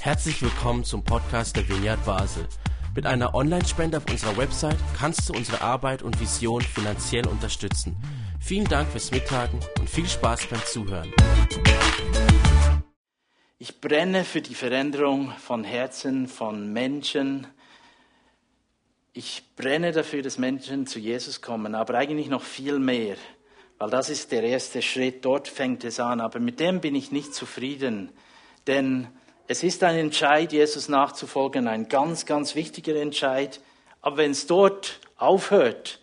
Herzlich willkommen zum Podcast der Vineyard Basel. Mit einer Online-Spende auf unserer Website kannst du unsere Arbeit und Vision finanziell unterstützen. Vielen Dank fürs Mittagen und viel Spaß beim Zuhören. Ich brenne für die Veränderung von Herzen, von Menschen. Ich brenne dafür, dass Menschen zu Jesus kommen, aber eigentlich noch viel mehr, weil das ist der erste Schritt, dort fängt es an. Aber mit dem bin ich nicht zufrieden, denn es ist ein Entscheid, Jesus nachzufolgen, ein ganz, ganz wichtiger Entscheid. Aber wenn es dort aufhört,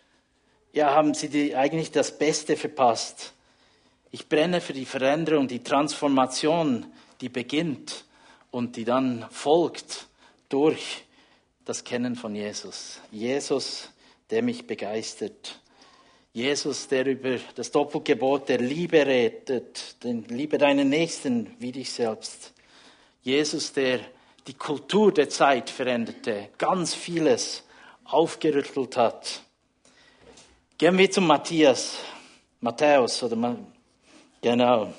ja, haben Sie die, eigentlich das Beste verpasst. Ich brenne für die Veränderung, die Transformation, die beginnt und die dann folgt durch das Kennen von Jesus. Jesus, der mich begeistert. Jesus, der über das Doppelgebot der Liebe redet, den Liebe deinen Nächsten wie dich selbst. Jesus, der die Kultur der Zeit veränderte, ganz vieles aufgerüttelt hat. Gehen wir zu Matthias, Matthäus oder genau.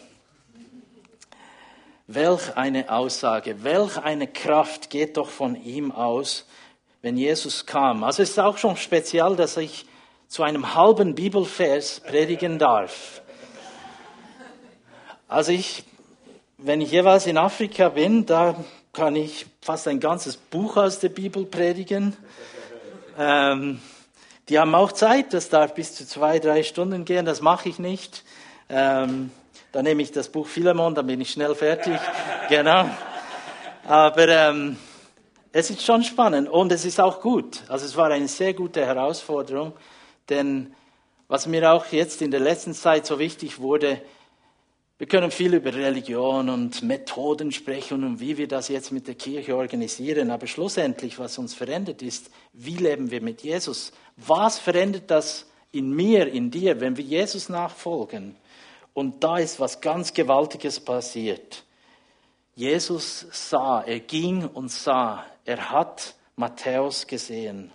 Welch eine Aussage, welch eine Kraft geht doch von ihm aus, wenn Jesus kam. Also es ist auch schon speziell, dass ich zu einem halben Bibelvers predigen darf. Also ich wenn ich jeweils in Afrika bin, da kann ich fast ein ganzes Buch aus der Bibel predigen. Ähm, die haben auch Zeit, das darf bis zu zwei, drei Stunden gehen, das mache ich nicht. Ähm, dann nehme ich das Buch Philemon, dann bin ich schnell fertig. genau. Aber ähm, es ist schon spannend und es ist auch gut. Also es war eine sehr gute Herausforderung, denn was mir auch jetzt in der letzten Zeit so wichtig wurde, wir können viel über Religion und Methoden sprechen und wie wir das jetzt mit der Kirche organisieren, aber schlussendlich, was uns verändert, ist, wie leben wir mit Jesus? Was verändert das in mir, in dir, wenn wir Jesus nachfolgen? Und da ist was ganz Gewaltiges passiert. Jesus sah, er ging und sah, er hat Matthäus gesehen.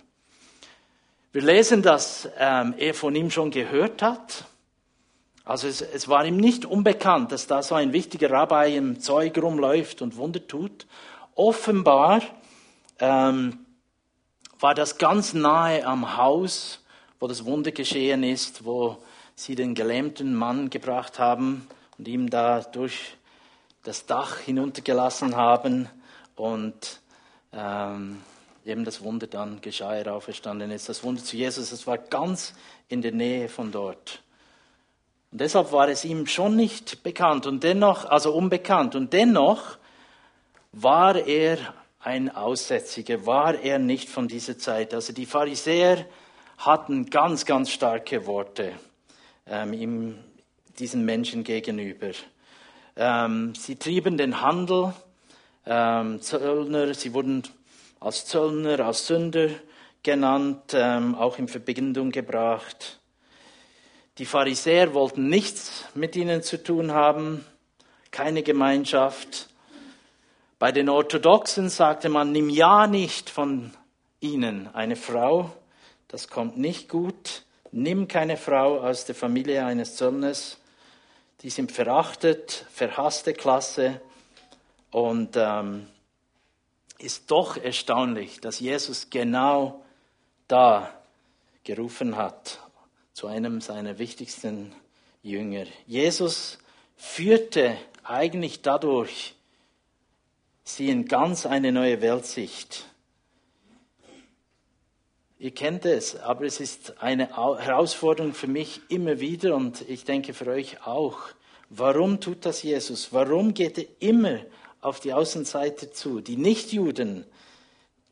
Wir lesen, dass ähm, er von ihm schon gehört hat also es, es, war ihm nicht unbekannt, dass da so ein wichtiger Rabbi im Zeug rumläuft und Wunder tut. Offenbar ähm, war das ganz nahe am Haus, wo das Wunder geschehen ist, wo sie den gelähmten Mann gebracht haben und ihm da durch das Dach hinuntergelassen haben und ähm, eben das Wunder dann geschah, er auferstanden ist. Das Wunder zu Jesus, es war ganz in der Nähe von dort. Und deshalb war es ihm schon nicht bekannt und dennoch, also unbekannt. Und dennoch war er ein Aussätziger, war er nicht von dieser Zeit. Also die Pharisäer hatten ganz, ganz starke Worte ähm, ihm, diesen Menschen gegenüber. Ähm, sie trieben den Handel, ähm, Zöllner, sie wurden als Zöllner, als Sünder genannt, ähm, auch in Verbindung gebracht. Die Pharisäer wollten nichts mit ihnen zu tun haben, keine Gemeinschaft. Bei den Orthodoxen sagte man, nimm ja nicht von ihnen eine Frau, das kommt nicht gut. Nimm keine Frau aus der Familie eines Zöllners. Die sind verachtet, verhasste Klasse. Und ähm, ist doch erstaunlich, dass Jesus genau da gerufen hat zu einem seiner wichtigsten Jünger. Jesus führte eigentlich dadurch sie in ganz eine neue Weltsicht. Ihr kennt es, aber es ist eine Herausforderung für mich immer wieder und ich denke für euch auch. Warum tut das Jesus? Warum geht er immer auf die Außenseite zu? Die Nichtjuden,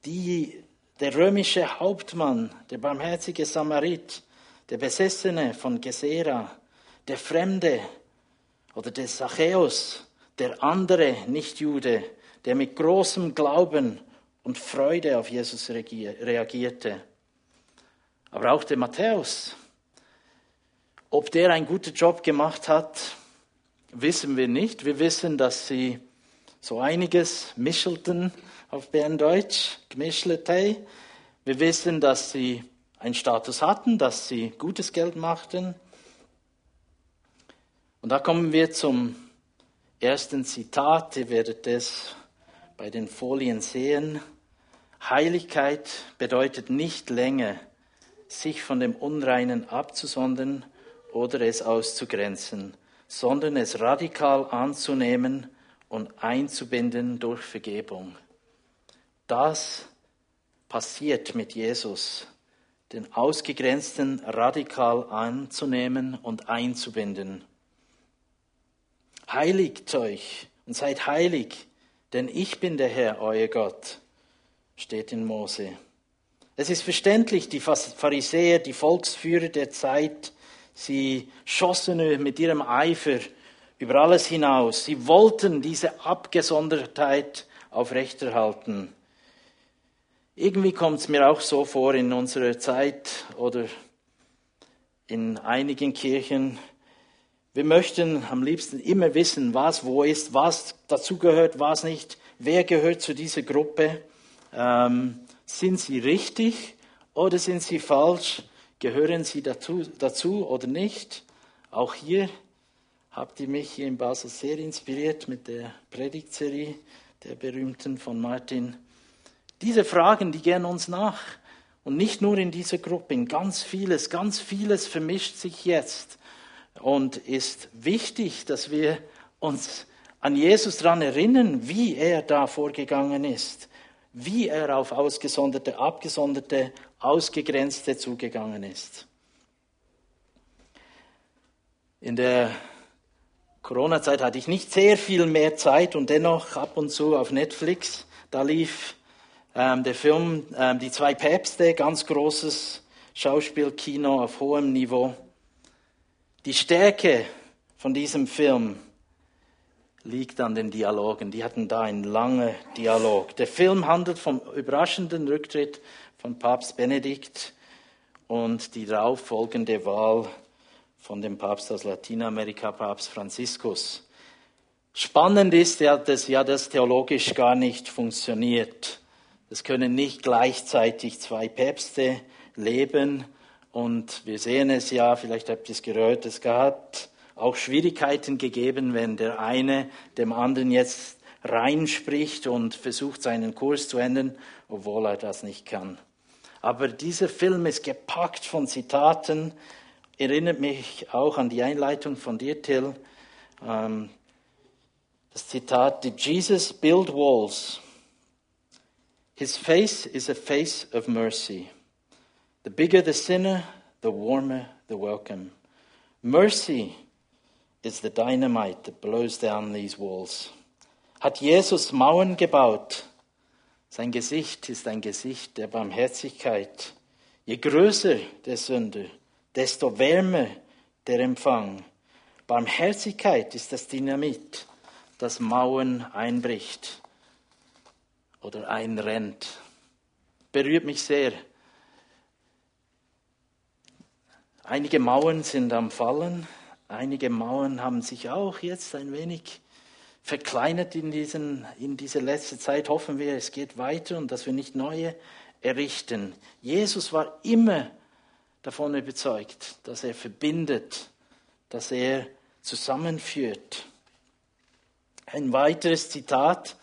die, der römische Hauptmann, der barmherzige Samarit, der Besessene von Gesera, der Fremde oder der Zachäus, der andere Nichtjude, der mit großem Glauben und Freude auf Jesus reagierte. Aber auch der Matthäus, ob der einen guten Job gemacht hat, wissen wir nicht. Wir wissen, dass sie so einiges mischelten auf Berndeutsch, gemischlte. Wir wissen, dass sie einen Status hatten, dass sie gutes Geld machten. Und da kommen wir zum ersten Zitat, ihr werdet es bei den Folien sehen. Heiligkeit bedeutet nicht länger, sich von dem Unreinen abzusondern oder es auszugrenzen, sondern es radikal anzunehmen und einzubinden durch Vergebung. Das passiert mit Jesus, den Ausgegrenzten radikal anzunehmen und einzubinden. Heiligt euch und seid heilig, denn ich bin der Herr, euer Gott, steht in Mose. Es ist verständlich, die Pharisäer, die Volksführer der Zeit, sie schossen mit ihrem Eifer über alles hinaus. Sie wollten diese Abgesondertheit aufrechterhalten. Irgendwie kommt es mir auch so vor in unserer Zeit oder in einigen Kirchen. Wir möchten am liebsten immer wissen, was wo ist, was dazugehört, was nicht, wer gehört zu dieser Gruppe. Ähm, sind sie richtig oder sind sie falsch? Gehören sie dazu, dazu oder nicht? Auch hier habt ihr mich hier in Basel sehr inspiriert mit der Predigtserie der berühmten von Martin diese Fragen, die gehen uns nach. Und nicht nur in dieser Gruppe, in ganz vieles, ganz vieles vermischt sich jetzt. Und ist wichtig, dass wir uns an Jesus daran erinnern, wie er da vorgegangen ist, wie er auf Ausgesonderte, Abgesonderte, Ausgegrenzte zugegangen ist. In der Corona-Zeit hatte ich nicht sehr viel mehr Zeit und dennoch ab und zu auf Netflix, da lief ähm, der Film ähm, Die zwei Päpste, ganz großes Schauspielkino auf hohem Niveau. Die Stärke von diesem Film liegt an den Dialogen. Die hatten da einen langen Dialog. Der Film handelt vom überraschenden Rücktritt von Papst Benedikt und die darauf folgende Wahl von dem Papst aus Lateinamerika, Papst Franziskus. Spannend ist ja, dass ja das theologisch gar nicht funktioniert. Es können nicht gleichzeitig zwei Päpste leben. Und wir sehen es ja, vielleicht habt ihr es gehört, es hat auch Schwierigkeiten gegeben, wenn der eine dem anderen jetzt reinspricht und versucht, seinen Kurs zu ändern, obwohl er das nicht kann. Aber dieser Film ist gepackt von Zitaten, erinnert mich auch an die Einleitung von dir, Till. Ähm, das Zitat, Did Jesus build walls? His face is a face of mercy. The bigger the sinner, the warmer the welcome. Mercy is the dynamite that blows down these walls. Hat Jesus Mauern gebaut? Sein Gesicht ist ein Gesicht der Barmherzigkeit. Je größer der Sünder, desto wärmer der Empfang. Barmherzigkeit ist das Dynamit, das Mauern einbricht oder einrennt. Berührt mich sehr. Einige Mauern sind am Fallen, einige Mauern haben sich auch jetzt ein wenig verkleinert in, diesen, in dieser letzten Zeit. Hoffen wir, es geht weiter und dass wir nicht neue errichten. Jesus war immer davon überzeugt, dass er verbindet, dass er zusammenführt. Ein weiteres Zitat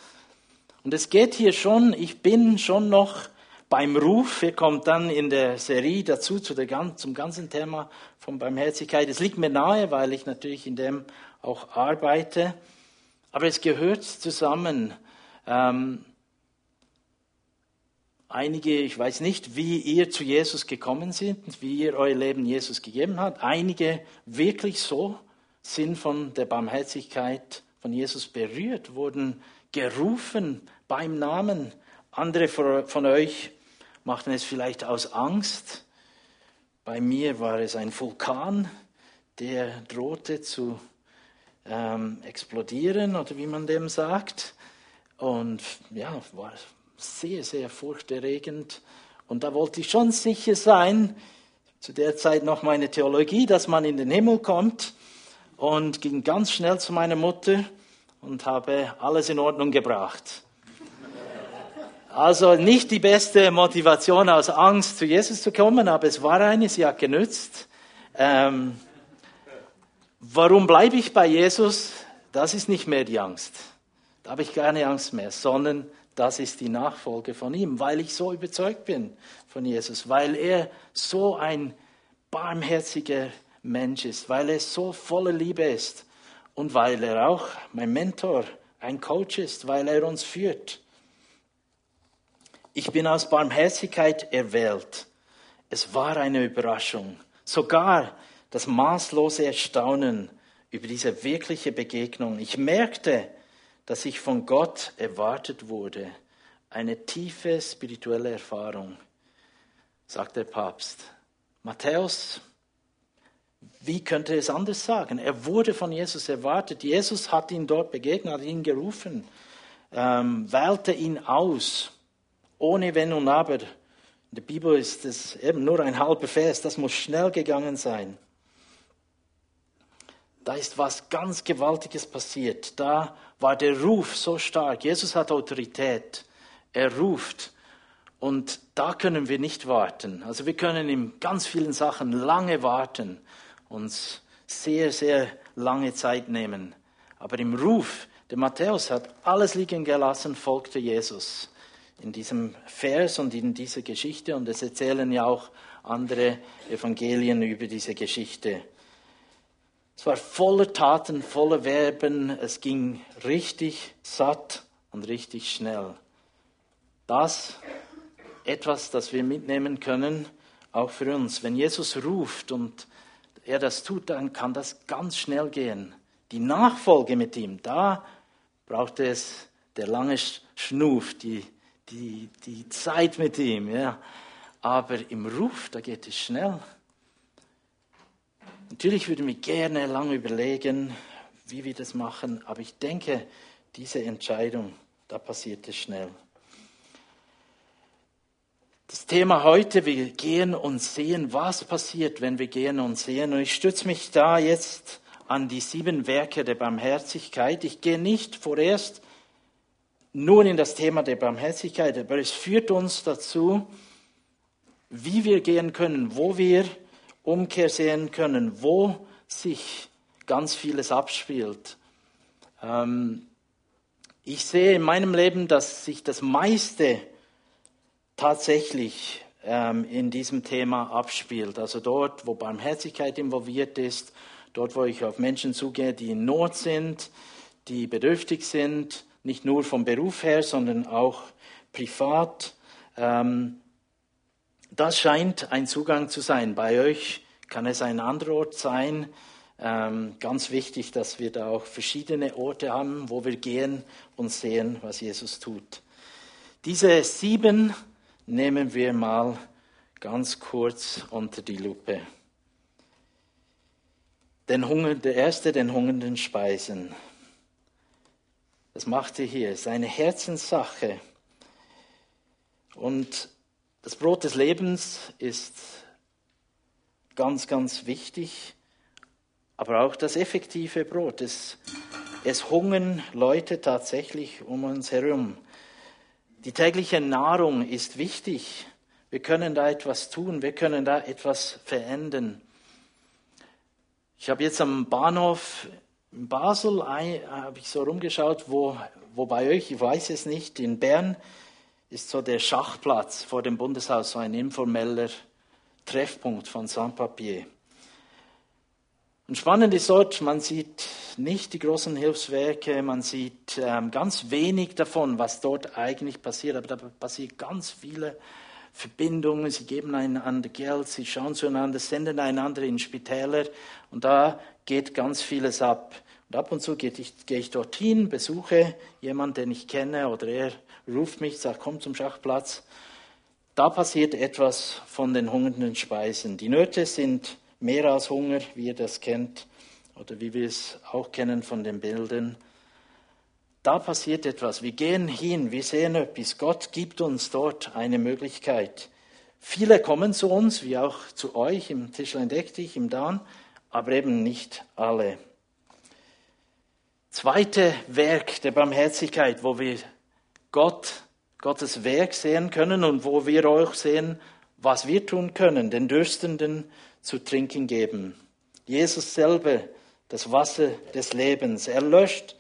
und es geht hier schon, ich bin schon noch beim Ruf. Er kommt dann in der Serie dazu zu der, zum ganzen Thema von Barmherzigkeit. Es liegt mir nahe, weil ich natürlich in dem auch arbeite. Aber es gehört zusammen. Ähm, einige, ich weiß nicht, wie ihr zu Jesus gekommen seid, wie ihr euer Leben Jesus gegeben habt. Einige wirklich so sind von der Barmherzigkeit von Jesus berührt, wurden gerufen beim Namen. Andere von euch machten es vielleicht aus Angst. Bei mir war es ein Vulkan, der drohte zu ähm, explodieren oder wie man dem sagt. Und ja, war sehr, sehr furchterregend. Und da wollte ich schon sicher sein, zu der Zeit noch meine Theologie, dass man in den Himmel kommt. Und ging ganz schnell zu meiner Mutter und habe alles in Ordnung gebracht. Also nicht die beste Motivation aus Angst zu Jesus zu kommen, aber es war eine, sie hat genützt. Ähm, warum bleibe ich bei Jesus? das ist nicht mehr die Angst. Da habe ich keine Angst mehr, sondern das ist die Nachfolge von ihm, weil ich so überzeugt bin von Jesus, weil er so ein barmherziger Mensch ist, weil er so voller Liebe ist und weil er auch mein Mentor, ein Coach ist, weil er uns führt. Ich bin aus Barmherzigkeit erwählt. Es war eine Überraschung. Sogar das maßlose Erstaunen über diese wirkliche Begegnung. Ich merkte, dass ich von Gott erwartet wurde. Eine tiefe spirituelle Erfahrung, sagt der Papst. Matthäus, wie könnte es anders sagen? Er wurde von Jesus erwartet. Jesus hat ihn dort begegnet, hat ihn gerufen, ähm, wählte ihn aus, ohne Wenn und Aber. In der Bibel ist es eben nur ein halber Vers, das muss schnell gegangen sein. Da ist was ganz Gewaltiges passiert. Da war der Ruf so stark. Jesus hat Autorität. Er ruft. Und da können wir nicht warten. Also wir können in ganz vielen Sachen lange warten, uns sehr, sehr lange Zeit nehmen. Aber im Ruf, der Matthäus hat alles liegen gelassen, folgte Jesus. In diesem Vers und in dieser Geschichte. Und es erzählen ja auch andere Evangelien über diese Geschichte. Es war voller Taten, voller Verben. Es ging richtig satt und richtig schnell. Das etwas, das wir mitnehmen können, auch für uns. Wenn Jesus ruft und er das tut, dann kann das ganz schnell gehen. Die Nachfolge mit ihm, da braucht es der lange Schnuf, die, die, die Zeit mit ihm. Ja. Aber im Ruf, da geht es schnell. Natürlich würde ich mir gerne lange überlegen, wie wir das machen, aber ich denke, diese Entscheidung, da passiert es schnell. Das Thema heute, wir gehen und sehen, was passiert, wenn wir gehen und sehen. Und ich stütze mich da jetzt an die sieben Werke der Barmherzigkeit. Ich gehe nicht vorerst nur in das Thema der Barmherzigkeit, aber es führt uns dazu, wie wir gehen können, wo wir Umkehr sehen können, wo sich ganz vieles abspielt. Ähm, ich sehe in meinem Leben, dass sich das meiste tatsächlich ähm, in diesem Thema abspielt. Also dort, wo Barmherzigkeit involviert ist, dort, wo ich auf Menschen zugehe, die in Not sind, die bedürftig sind, nicht nur vom Beruf her, sondern auch privat. Ähm, das scheint ein Zugang zu sein. Bei euch kann es ein anderer Ort sein. Ähm, ganz wichtig, dass wir da auch verschiedene Orte haben, wo wir gehen und sehen, was Jesus tut. Diese sieben nehmen wir mal ganz kurz unter die Lupe. Den Hunger, der erste, den Hungernden speisen. Das macht er hier, seine Herzenssache. Und das Brot des Lebens ist ganz, ganz wichtig, aber auch das effektive Brot. Es, es hungern Leute tatsächlich um uns herum. Die tägliche Nahrung ist wichtig. Wir können da etwas tun, wir können da etwas verändern. Ich habe jetzt am Bahnhof in Basel, habe ich so rumgeschaut, wo, wo bei euch, ich weiß es nicht, in Bern ist so der Schachplatz vor dem Bundeshaus, so ein informeller Treffpunkt von Sans-Papier. Und spannend ist dort, man sieht nicht die großen Hilfswerke, man sieht ähm, ganz wenig davon, was dort eigentlich passiert, aber da passiert ganz viele Verbindungen, sie geben einander Geld, sie schauen zueinander, senden einander in Spitäler und da geht ganz vieles ab. Und ab und zu gehe ich, gehe ich dorthin, besuche jemanden, den ich kenne oder er ruft mich, sagt, komm zum Schachplatz. Da passiert etwas von den hungernden Speisen. Die Nöte sind mehr als Hunger, wie ihr das kennt oder wie wir es auch kennen von den Bildern. Da passiert etwas. Wir gehen hin, wir sehen etwas. Gott gibt uns dort eine Möglichkeit. Viele kommen zu uns, wie auch zu euch im Tischlein Deck dich, im Dan, aber eben nicht alle. Zweite Werk der Barmherzigkeit, wo wir Gott Gottes Werk sehen können und wo wir auch sehen, was wir tun können, den Dürstenden zu trinken geben. Jesus selber das Wasser des Lebens. Er löscht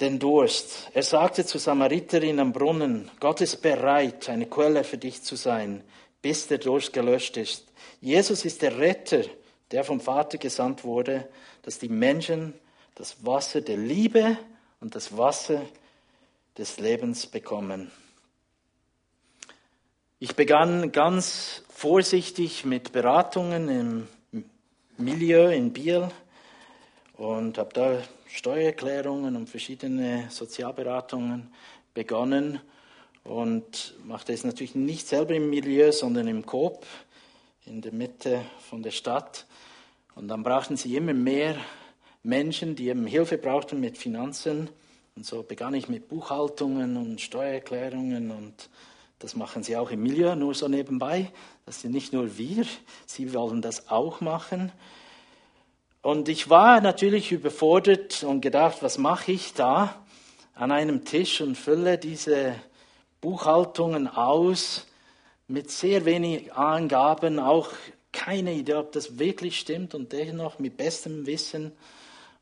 den Durst. Er sagte zur Samariterin am Brunnen, Gott ist bereit, eine Quelle für dich zu sein, bis der Durst gelöscht ist. Jesus ist der Retter, der vom Vater gesandt wurde, dass die Menschen das Wasser der Liebe und das Wasser des Lebens bekommen. Ich begann ganz vorsichtig mit Beratungen im Milieu in Biel und habe da Steuererklärungen und verschiedene Sozialberatungen begonnen und machte es natürlich nicht selber im Milieu, sondern im Coop in der Mitte von der Stadt. Und dann brauchten sie immer mehr Menschen, die eben Hilfe brauchten mit Finanzen. Und so begann ich mit Buchhaltungen und Steuererklärungen und das machen sie auch im Milieu, nur so nebenbei. Das sind nicht nur wir, sie wollen das auch machen. Und ich war natürlich überfordert und gedacht, was mache ich da an einem Tisch und fülle diese Buchhaltungen aus mit sehr wenig Angaben, auch keine Idee, ob das wirklich stimmt und dennoch mit bestem Wissen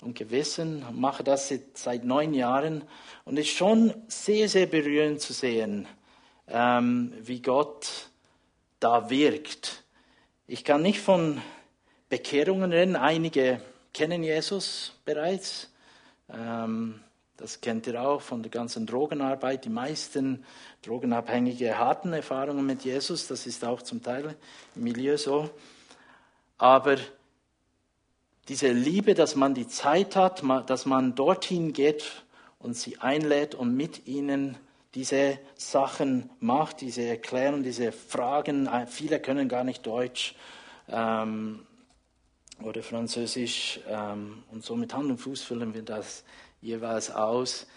und Gewissen mache das seit neun Jahren und es ist schon sehr, sehr berührend zu sehen, ähm, wie Gott da wirkt. Ich kann nicht von Bekehrungen reden. Einige kennen Jesus bereits. Ähm, das kennt ihr auch von der ganzen Drogenarbeit. Die meisten Drogenabhängige hatten Erfahrungen mit Jesus. Das ist auch zum Teil im Milieu so. Aber diese Liebe, dass man die Zeit hat, dass man dorthin geht und sie einlädt und mit ihnen diese Sachen macht, diese Erklärungen, diese Fragen. Äh, viele können gar nicht Deutsch. Ähm, oder Französisch ähm, und so mit Hand und Fuß füllen wir das jeweils aus.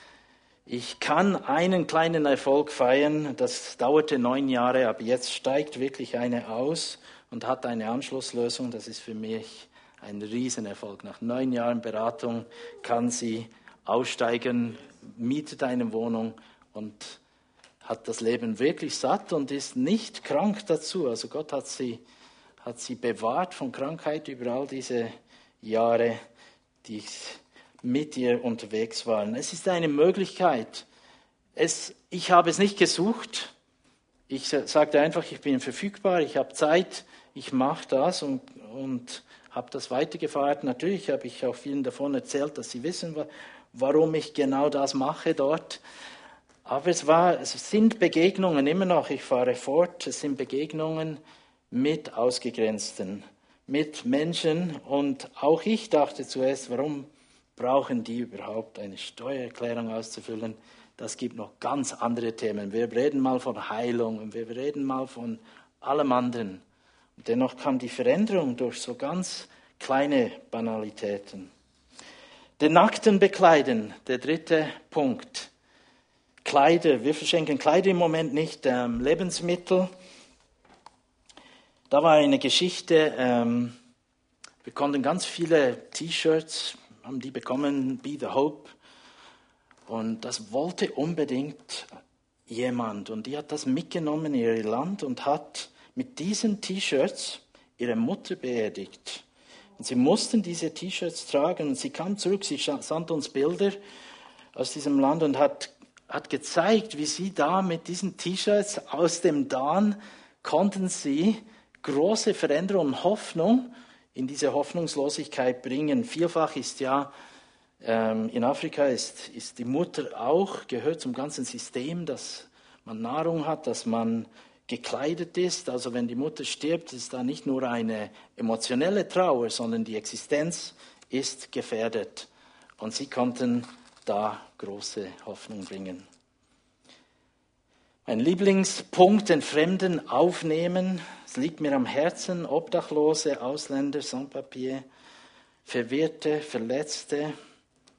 Ich kann einen kleinen Erfolg feiern, das dauerte neun Jahre, aber jetzt steigt wirklich eine aus und hat eine Anschlusslösung. Das ist für mich ein Riesenerfolg. Nach neun Jahren Beratung kann sie aussteigen, mietet eine Wohnung und hat das Leben wirklich satt und ist nicht krank dazu. Also Gott hat sie hat sie bewahrt von Krankheit über all diese Jahre, die mit ihr unterwegs waren. Es ist eine Möglichkeit. Es, ich habe es nicht gesucht. Ich sagte einfach, ich bin verfügbar, ich habe Zeit, ich mache das und, und habe das weitergefahren. Natürlich habe ich auch vielen davon erzählt, dass sie wissen, warum ich genau das mache dort. Aber es, war, es sind Begegnungen immer noch, ich fahre fort, es sind Begegnungen, mit Ausgegrenzten, mit Menschen. Und auch ich dachte zuerst, warum brauchen die überhaupt eine Steuererklärung auszufüllen? Das gibt noch ganz andere Themen. Wir reden mal von Heilung und wir reden mal von allem anderen. Und dennoch kam die Veränderung durch so ganz kleine Banalitäten. Den Nackten bekleiden, der dritte Punkt. Kleider, wir verschenken Kleider im Moment nicht, ähm, Lebensmittel. Da war eine Geschichte, ähm, wir konnten ganz viele T-Shirts, haben die bekommen, Be the Hope. Und das wollte unbedingt jemand. Und die hat das mitgenommen in ihr Land und hat mit diesen T-Shirts ihre Mutter beerdigt. Und sie mussten diese T-Shirts tragen und sie kam zurück, sie sandte uns Bilder aus diesem Land und hat, hat gezeigt, wie sie da mit diesen T-Shirts aus dem Dan konnten sie große Veränderung und Hoffnung in diese Hoffnungslosigkeit bringen. Vielfach ist ja ähm, in Afrika ist, ist die Mutter auch, gehört zum ganzen System, dass man Nahrung hat, dass man gekleidet ist. Also wenn die Mutter stirbt, ist da nicht nur eine emotionelle Trauer, sondern die Existenz ist gefährdet. Und sie konnten da große Hoffnung bringen. Mein Lieblingspunkt, den Fremden aufnehmen, es liegt mir am Herzen, Obdachlose, Ausländer, Sans-Papier, Verwirrte, Verletzte,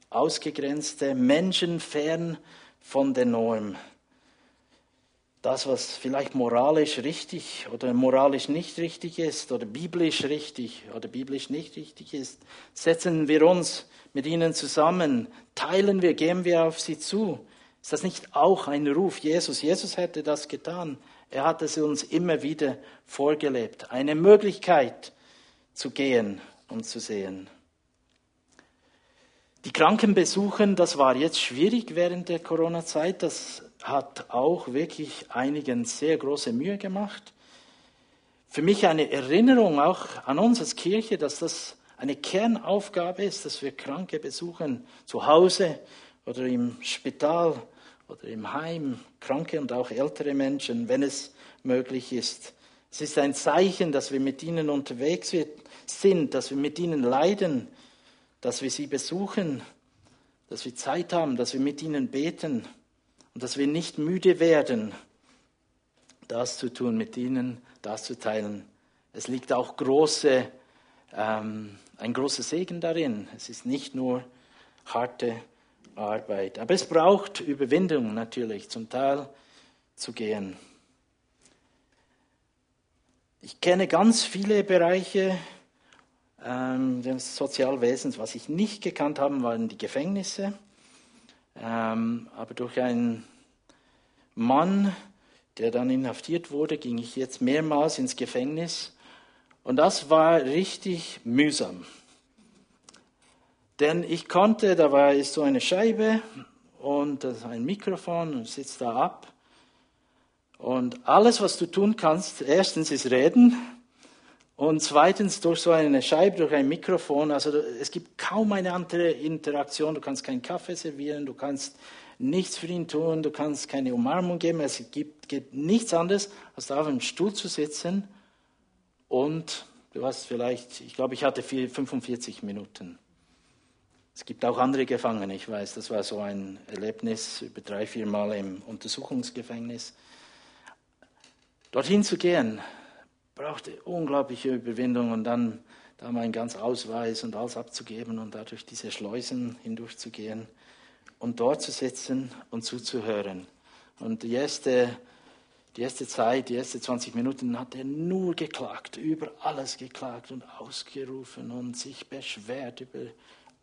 Ausgegrenzte, Menschen fern von der Norm. Das, was vielleicht moralisch richtig oder moralisch nicht richtig ist oder biblisch richtig oder biblisch nicht richtig ist, setzen wir uns mit ihnen zusammen, teilen wir, gehen wir auf sie zu. Ist das nicht auch ein Ruf Jesus? Jesus hätte das getan. Er hat es uns immer wieder vorgelebt. Eine Möglichkeit zu gehen und zu sehen. Die Kranken besuchen, das war jetzt schwierig während der Corona-Zeit. Das hat auch wirklich einigen sehr große Mühe gemacht. Für mich eine Erinnerung auch an uns als Kirche, dass das eine Kernaufgabe ist, dass wir Kranke besuchen, zu Hause oder im Spital oder im Heim, Kranke und auch ältere Menschen, wenn es möglich ist. Es ist ein Zeichen, dass wir mit ihnen unterwegs sind, dass wir mit ihnen leiden, dass wir sie besuchen, dass wir Zeit haben, dass wir mit ihnen beten und dass wir nicht müde werden, das zu tun mit ihnen, das zu teilen. Es liegt auch große, ähm, ein großer Segen darin. Es ist nicht nur harte Arbeit, aber es braucht Überwindung natürlich, zum Teil zu gehen. Ich kenne ganz viele Bereiche ähm, des Sozialwesens. Was ich nicht gekannt habe, waren die Gefängnisse. Ähm, aber durch einen Mann, der dann inhaftiert wurde, ging ich jetzt mehrmals ins Gefängnis. Und das war richtig mühsam. Denn ich konnte, da war ist so eine Scheibe und ein Mikrofon und sitzt da ab. Und alles, was du tun kannst, erstens ist reden und zweitens durch so eine Scheibe, durch ein Mikrofon. Also es gibt kaum eine andere Interaktion. Du kannst keinen Kaffee servieren, du kannst nichts für ihn tun, du kannst keine Umarmung geben. Es gibt, gibt nichts anderes, als da auf einem Stuhl zu sitzen und du hast vielleicht, ich glaube, ich hatte 45 Minuten. Es gibt auch andere Gefangene, ich weiß, das war so ein Erlebnis über drei, vier Mal im Untersuchungsgefängnis. Dorthin zu gehen, brauchte unglaubliche Überwindung und dann da meinen ganz Ausweis und alles abzugeben und dadurch diese Schleusen hindurchzugehen und dort zu sitzen und zuzuhören. Und die erste, die erste Zeit, die ersten 20 Minuten hat er nur geklagt, über alles geklagt und ausgerufen und sich beschwert über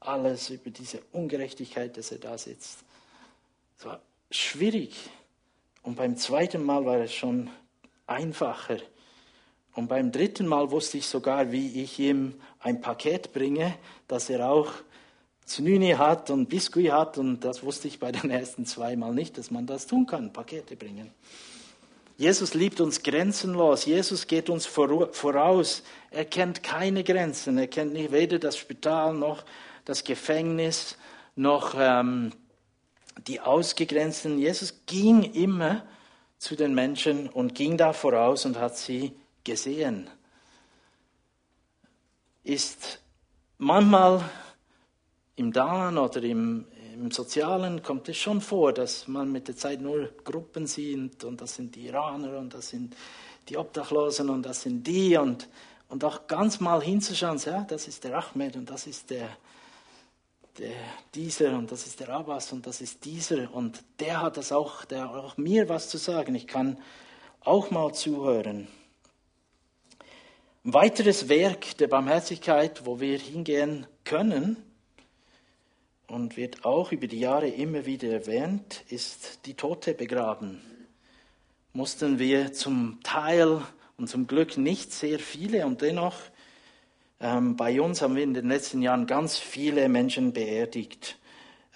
alles, über diese Ungerechtigkeit, dass er da sitzt. Es war schwierig. Und beim zweiten Mal war es schon einfacher. Und beim dritten Mal wusste ich sogar, wie ich ihm ein Paket bringe, dass er auch Znüni hat und Biskuit hat. Und das wusste ich bei den ersten zwei Mal nicht, dass man das tun kann, Pakete bringen. Jesus liebt uns grenzenlos. Jesus geht uns voraus. Er kennt keine Grenzen. Er kennt nicht weder das Spital noch das Gefängnis noch ähm, die Ausgegrenzten. Jesus ging immer zu den Menschen und ging da voraus und hat sie gesehen. Ist manchmal im Dan oder im, im Sozialen kommt es schon vor, dass man mit der Zeit nur Gruppen sieht und das sind die Iraner und das sind die Obdachlosen und das sind die und, und auch ganz mal hinzuschauen, ja, das ist der Ahmed und das ist der, der, dieser und das ist der Abbas und das ist dieser und der hat das auch, der hat auch mir was zu sagen. Ich kann auch mal zuhören. Ein weiteres Werk der Barmherzigkeit, wo wir hingehen können und wird auch über die Jahre immer wieder erwähnt, ist die Tote begraben. Mussten wir zum Teil und zum Glück nicht sehr viele und dennoch ähm, bei uns haben wir in den letzten Jahren ganz viele Menschen beerdigt.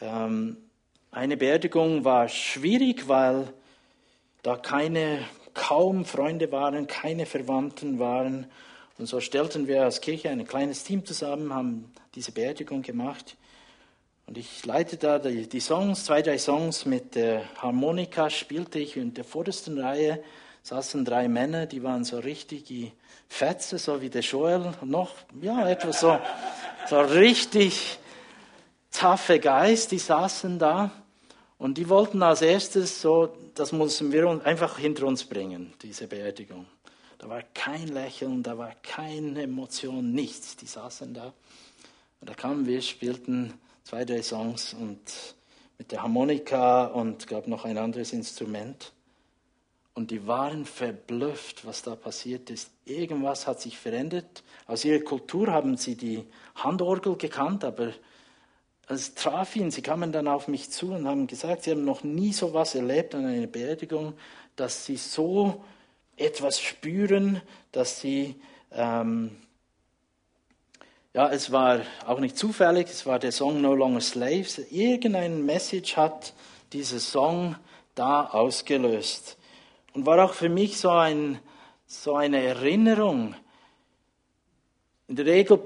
Ähm, eine Beerdigung war schwierig, weil da keine, kaum Freunde waren, keine Verwandten waren. Und so stellten wir als Kirche ein kleines Team zusammen, haben diese Beerdigung gemacht. Und ich leite da die, die Songs, zwei, drei Songs mit der Harmonika, spielte ich in der vordersten Reihe saßen drei Männer, die waren so richtig Fetze, so wie der Joel, noch, ja, etwas so, so richtig taffe Geist, die saßen da. Und die wollten als erstes so, das mussten wir einfach hinter uns bringen, diese Beerdigung. Da war kein Lächeln, da war keine Emotion, nichts. Die saßen da. Und da kamen wir, spielten zwei, drei Songs und mit der Harmonika und gab noch ein anderes Instrument. Und die waren verblüfft, was da passiert ist. Irgendwas hat sich verändert. Aus ihrer Kultur haben sie die Handorgel gekannt, aber es traf ihn. Sie kamen dann auf mich zu und haben gesagt, sie haben noch nie so etwas erlebt an einer Beerdigung, dass sie so etwas spüren, dass sie ähm, Ja, es war auch nicht zufällig, es war der Song No Longer Slaves. Irgendein Message hat dieser Song da ausgelöst. Und war auch für mich so, ein, so eine Erinnerung. In der Regel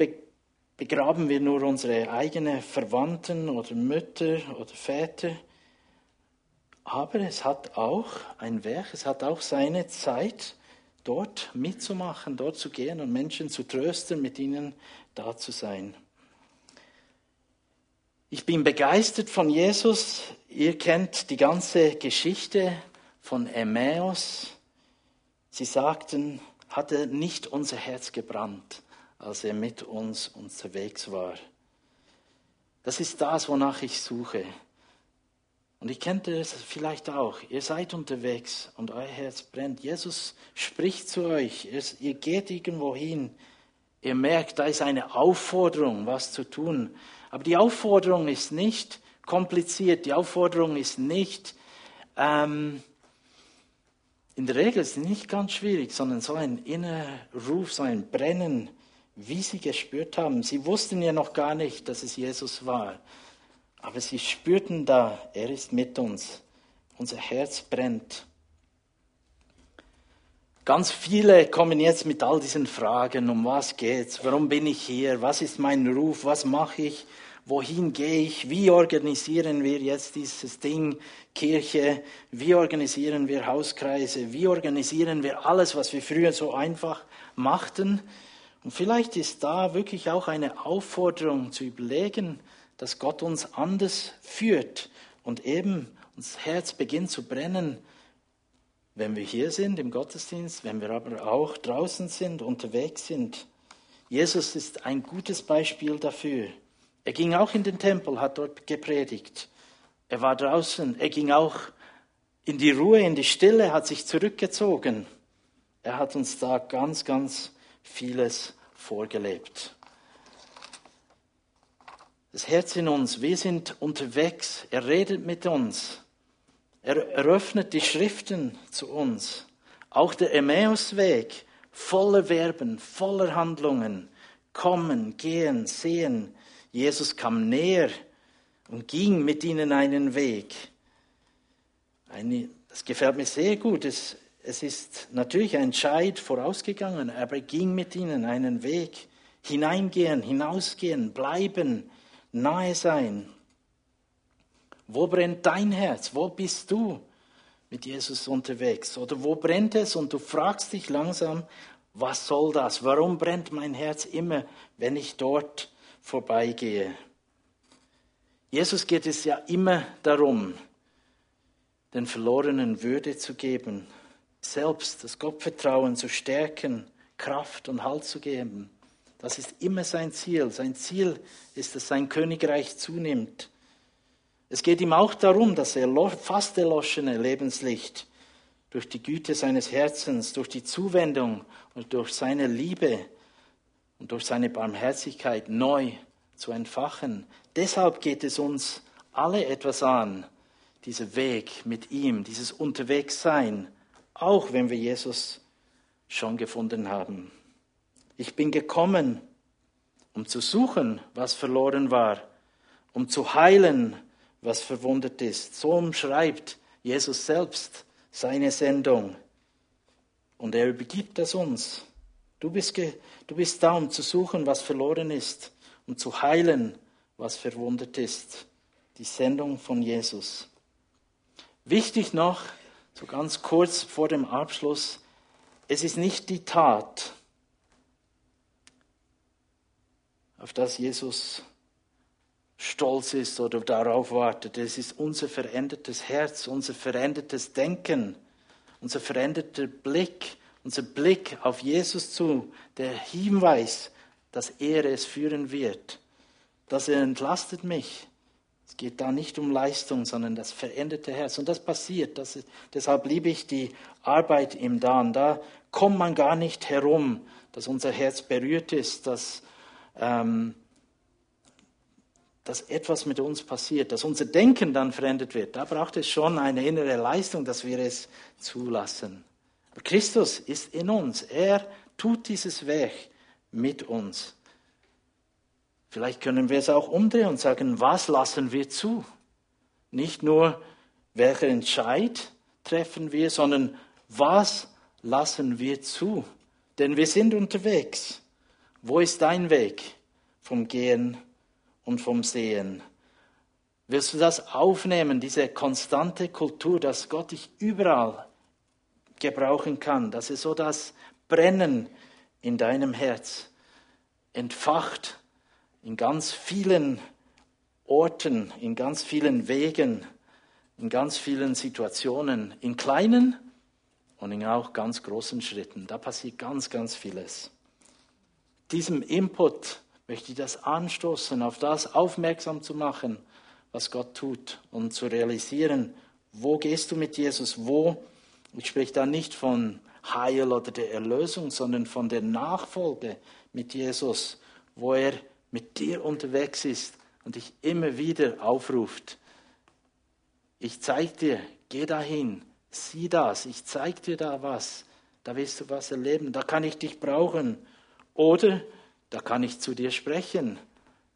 begraben wir nur unsere eigenen Verwandten oder Mütter oder Väter. Aber es hat auch ein Werk, es hat auch seine Zeit, dort mitzumachen, dort zu gehen und Menschen zu trösten, mit ihnen da zu sein. Ich bin begeistert von Jesus. Ihr kennt die ganze Geschichte von Emmaus. Sie sagten, hat er nicht unser Herz gebrannt? als er mit uns unterwegs war. Das ist das, wonach ich suche. Und ich kenne es vielleicht auch. Ihr seid unterwegs und euer Herz brennt. Jesus spricht zu euch. Ihr geht irgendwo hin. Ihr merkt, da ist eine Aufforderung, was zu tun. Aber die Aufforderung ist nicht kompliziert. Die Aufforderung ist nicht, ähm, in der Regel ist es nicht ganz schwierig, sondern so ein innerer Ruf, so ein Brennen wie sie gespürt haben. Sie wussten ja noch gar nicht, dass es Jesus war. Aber sie spürten da, er ist mit uns. Unser Herz brennt. Ganz viele kommen jetzt mit all diesen Fragen, um was geht's? Warum bin ich hier? Was ist mein Ruf? Was mache ich? Wohin gehe ich? Wie organisieren wir jetzt dieses Ding Kirche? Wie organisieren wir Hauskreise? Wie organisieren wir alles, was wir früher so einfach machten? Und vielleicht ist da wirklich auch eine Aufforderung zu überlegen, dass Gott uns anders führt und eben unser Herz beginnt zu brennen, wenn wir hier sind im Gottesdienst, wenn wir aber auch draußen sind, unterwegs sind. Jesus ist ein gutes Beispiel dafür. Er ging auch in den Tempel, hat dort gepredigt. Er war draußen, er ging auch in die Ruhe, in die Stille, hat sich zurückgezogen. Er hat uns da ganz, ganz vieles vorgelebt. Das Herz in uns, wir sind unterwegs, er redet mit uns, er eröffnet die Schriften zu uns. Auch der Emmausweg, voller Verben, voller Handlungen, kommen, gehen, sehen. Jesus kam näher und ging mit ihnen einen Weg. Eine, das gefällt mir sehr gut. Es, es ist natürlich ein Scheid vorausgegangen, aber er ging mit ihnen einen Weg. Hineingehen, hinausgehen, bleiben, nahe sein. Wo brennt dein Herz? Wo bist du mit Jesus unterwegs? Oder wo brennt es und du fragst dich langsam, was soll das? Warum brennt mein Herz immer, wenn ich dort vorbeigehe? Jesus geht es ja immer darum, den Verlorenen Würde zu geben, selbst das Gottvertrauen zu stärken, Kraft und Halt zu geben. Das ist immer sein Ziel. Sein Ziel ist, dass sein Königreich zunimmt. Es geht ihm auch darum, dass er fast erloschene Lebenslicht durch die Güte seines Herzens, durch die Zuwendung und durch seine Liebe und durch seine Barmherzigkeit neu zu entfachen. Deshalb geht es uns alle etwas an, dieser Weg mit ihm, dieses Unterwegssein auch wenn wir Jesus schon gefunden haben. Ich bin gekommen, um zu suchen, was verloren war, um zu heilen, was verwundet ist. So umschreibt Jesus selbst seine Sendung. Und er übergibt das uns. Du bist, du bist da, um zu suchen, was verloren ist, um zu heilen, was verwundet ist. Die Sendung von Jesus. Wichtig noch, so ganz kurz vor dem Abschluss, es ist nicht die Tat, auf das Jesus stolz ist oder darauf wartet. Es ist unser verändertes Herz, unser verändertes Denken, unser veränderter Blick, unser Blick auf Jesus zu, der Hinweis, dass er es führen wird, dass er entlastet mich, es geht da nicht um Leistung, sondern das veränderte Herz. Und das passiert. Das ist, deshalb liebe ich die Arbeit im Dan. Da kommt man gar nicht herum, dass unser Herz berührt ist, dass, ähm, dass etwas mit uns passiert, dass unser Denken dann verändert wird. Da braucht es schon eine innere Leistung, dass wir es zulassen. Aber Christus ist in uns. Er tut dieses Weg mit uns. Vielleicht können wir es auch umdrehen und sagen, was lassen wir zu? Nicht nur, welcher Entscheid treffen wir, sondern was lassen wir zu? Denn wir sind unterwegs. Wo ist dein Weg vom Gehen und vom Sehen? Willst du das aufnehmen, diese konstante Kultur, dass Gott dich überall gebrauchen kann, dass er so das Brennen in deinem Herz entfacht in ganz vielen Orten, in ganz vielen Wegen, in ganz vielen Situationen, in kleinen und in auch ganz großen Schritten. Da passiert ganz, ganz vieles. Diesem Input möchte ich das anstoßen, auf das aufmerksam zu machen, was Gott tut und zu realisieren, wo gehst du mit Jesus, wo, ich spreche da nicht von Heil oder der Erlösung, sondern von der Nachfolge mit Jesus, wo er mit dir unterwegs ist und dich immer wieder aufruft. Ich zeig dir, geh dahin, sieh das, ich zeig dir da was, da wirst du was erleben, da kann ich dich brauchen. Oder da kann ich zu dir sprechen,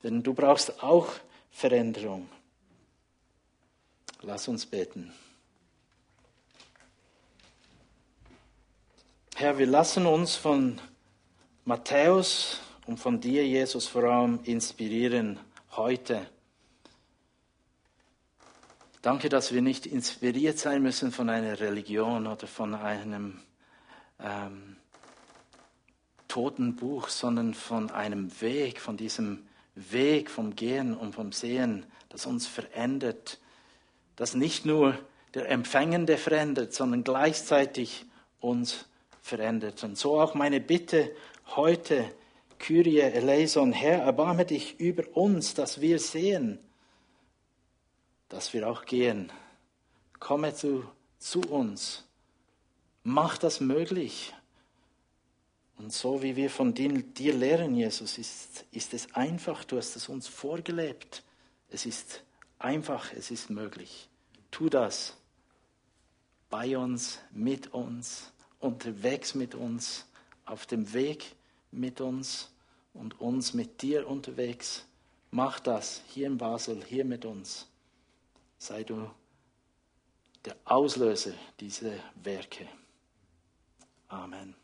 denn du brauchst auch Veränderung. Lass uns beten. Herr, wir lassen uns von Matthäus und von dir, Jesus, vor allem inspirieren heute. Danke, dass wir nicht inspiriert sein müssen von einer Religion oder von einem ähm, toten Buch, sondern von einem Weg, von diesem Weg vom Gehen und vom Sehen, das uns verändert, das nicht nur der Empfängende verändert, sondern gleichzeitig uns verändert. Und so auch meine Bitte heute, Kyrie eleison, Herr, erbarme dich über uns, dass wir sehen, dass wir auch gehen. Komme zu, zu uns. Mach das möglich. Und so wie wir von dir lehren, Jesus, ist, ist es einfach. Du hast es uns vorgelebt. Es ist einfach, es ist möglich. Tu das bei uns, mit uns, unterwegs mit uns, auf dem Weg mit uns und uns mit dir unterwegs. Mach das hier in Basel, hier mit uns. Sei du der Auslöser dieser Werke. Amen.